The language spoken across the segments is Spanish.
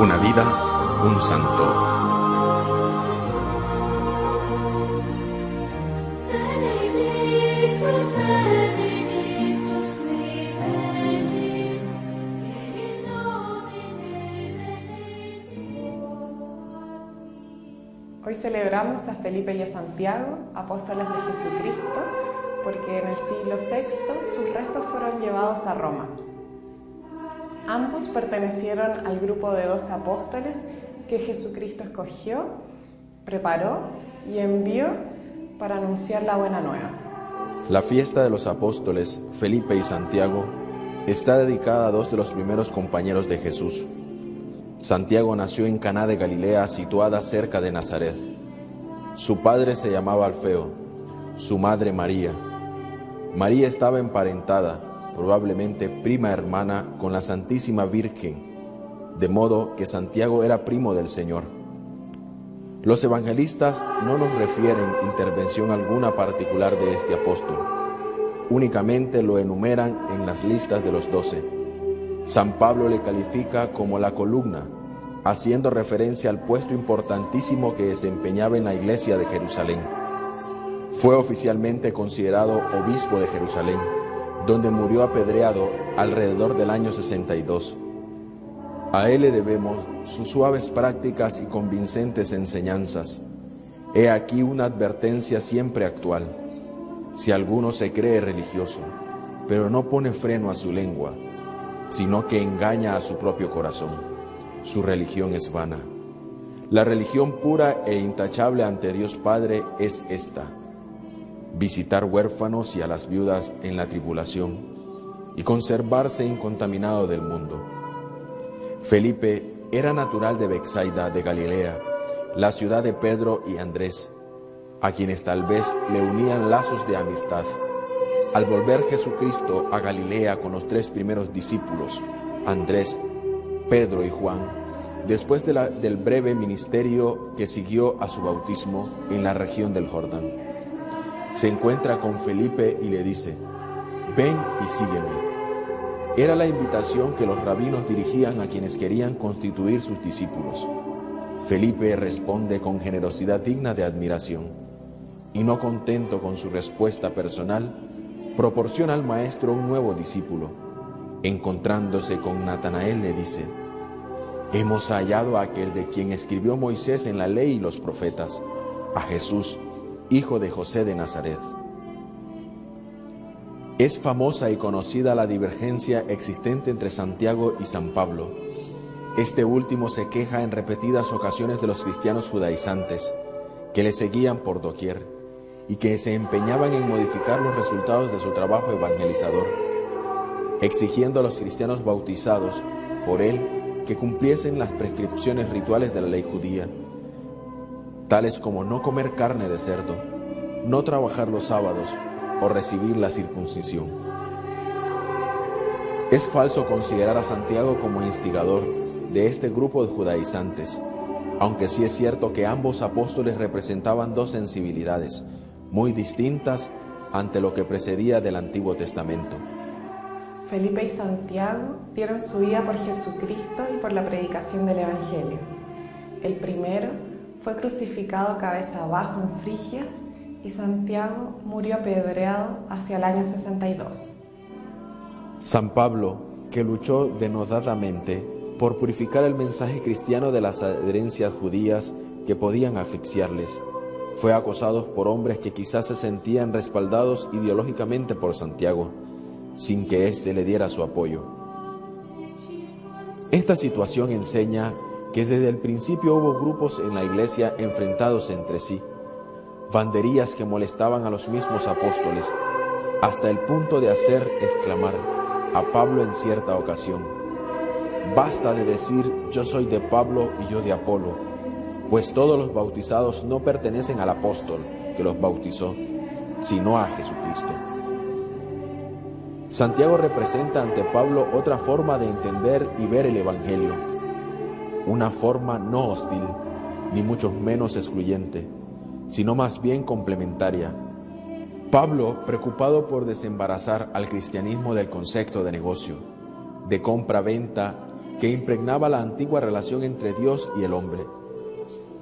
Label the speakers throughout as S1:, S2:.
S1: Una vida, un santo.
S2: Hoy celebramos a Felipe y a Santiago, apóstoles de Jesucristo, porque en el siglo VI sus restos fueron llevados a Roma. Ambos pertenecieron al grupo de doce apóstoles que Jesucristo escogió, preparó y envió para anunciar la buena nueva.
S1: La fiesta de los apóstoles Felipe y Santiago está dedicada a dos de los primeros compañeros de Jesús. Santiago nació en Caná de Galilea, situada cerca de Nazaret. Su padre se llamaba Alfeo, su madre María. María estaba emparentada, probablemente prima hermana con la Santísima Virgen, de modo que Santiago era primo del Señor. Los evangelistas no nos refieren intervención alguna particular de este apóstol, únicamente lo enumeran en las listas de los doce. San Pablo le califica como la columna, haciendo referencia al puesto importantísimo que desempeñaba en la iglesia de Jerusalén. Fue oficialmente considerado obispo de Jerusalén, donde murió apedreado alrededor del año 62. A él le debemos sus suaves prácticas y convincentes enseñanzas. He aquí una advertencia siempre actual. Si alguno se cree religioso, pero no pone freno a su lengua, sino que engaña a su propio corazón, su religión es vana. La religión pura e intachable ante Dios Padre es esta, visitar huérfanos y a las viudas en la tribulación y conservarse incontaminado del mundo. Felipe era natural de Bexaida de Galilea, la ciudad de Pedro y Andrés, a quienes tal vez le unían lazos de amistad. Al volver Jesucristo a Galilea con los tres primeros discípulos, Andrés, Pedro y Juan, después del breve ministerio que siguió a su bautismo en la región del Jordán, se encuentra con Felipe y le dice, ven y sígueme. Era la invitación que los rabinos dirigían a quienes querían constituir sus discípulos. Felipe responde con generosidad digna de admiración y no contento con su respuesta personal, proporciona al maestro un nuevo discípulo. Encontrándose con Natanael le dice, hemos hallado a aquel de quien escribió Moisés en la ley y los profetas, a Jesús, hijo de José de Nazaret. Es famosa y conocida la divergencia existente entre Santiago y San Pablo. Este último se queja en repetidas ocasiones de los cristianos judaizantes, que le seguían por doquier y que se empeñaban en modificar los resultados de su trabajo evangelizador, exigiendo a los cristianos bautizados por él que cumpliesen las prescripciones rituales de la ley judía, tales como no comer carne de cerdo, no trabajar los sábados o recibir la circuncisión. Es falso considerar a Santiago como instigador de este grupo de judaizantes, aunque sí es cierto que ambos apóstoles representaban dos sensibilidades muy distintas ante lo que precedía del Antiguo Testamento.
S2: Felipe y Santiago dieron su vida por Jesucristo y por la predicación del Evangelio. El primero fue crucificado cabeza abajo en Frigias y Santiago murió apedreado hacia el año 62.
S1: San Pablo, que luchó denodadamente por purificar el mensaje cristiano de las adherencias judías que podían asfixiarles, fue acosado por hombres que quizás se sentían respaldados ideológicamente por Santiago, sin que éste le diera su apoyo. Esta situación enseña que desde el principio hubo grupos en la iglesia enfrentados entre sí, banderías que molestaban a los mismos apóstoles, hasta el punto de hacer exclamar a Pablo en cierta ocasión, basta de decir yo soy de Pablo y yo de Apolo, pues todos los bautizados no pertenecen al apóstol que los bautizó, sino a Jesucristo. Santiago representa ante Pablo otra forma de entender y ver el Evangelio, una forma no hostil, ni mucho menos excluyente, sino más bien complementaria. Pablo, preocupado por desembarazar al cristianismo del concepto de negocio, de compra-venta que impregnaba la antigua relación entre Dios y el hombre,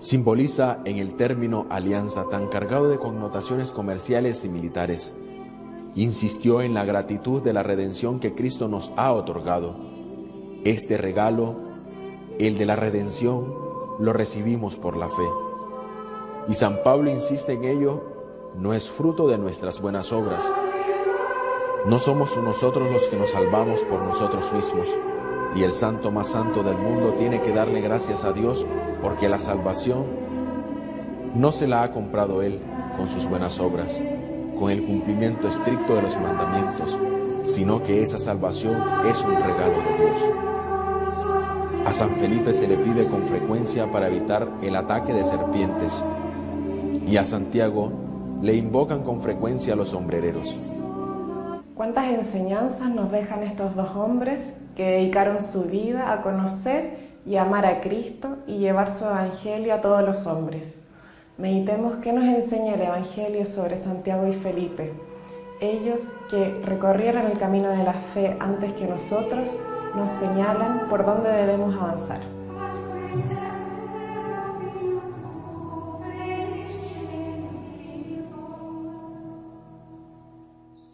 S1: simboliza en el término alianza tan cargado de connotaciones comerciales y militares. Insistió en la gratitud de la redención que Cristo nos ha otorgado. Este regalo, el de la redención, lo recibimos por la fe. Y San Pablo insiste en ello, no es fruto de nuestras buenas obras. No somos nosotros los que nos salvamos por nosotros mismos y el santo más santo del mundo tiene que darle gracias a Dios porque la salvación no se la ha comprado Él con sus buenas obras, con el cumplimiento estricto de los mandamientos, sino que esa salvación es un regalo de Dios. A San Felipe se le pide con frecuencia para evitar el ataque de serpientes y a Santiago le invocan con frecuencia los sombrereros.
S2: ¿Cuántas enseñanzas nos dejan estos dos hombres que dedicaron su vida a conocer y amar a Cristo y llevar su Evangelio a todos los hombres? Meditemos qué nos enseña el Evangelio sobre Santiago y Felipe. Ellos que recorrieron el camino de la fe antes que nosotros nos señalan por dónde debemos avanzar.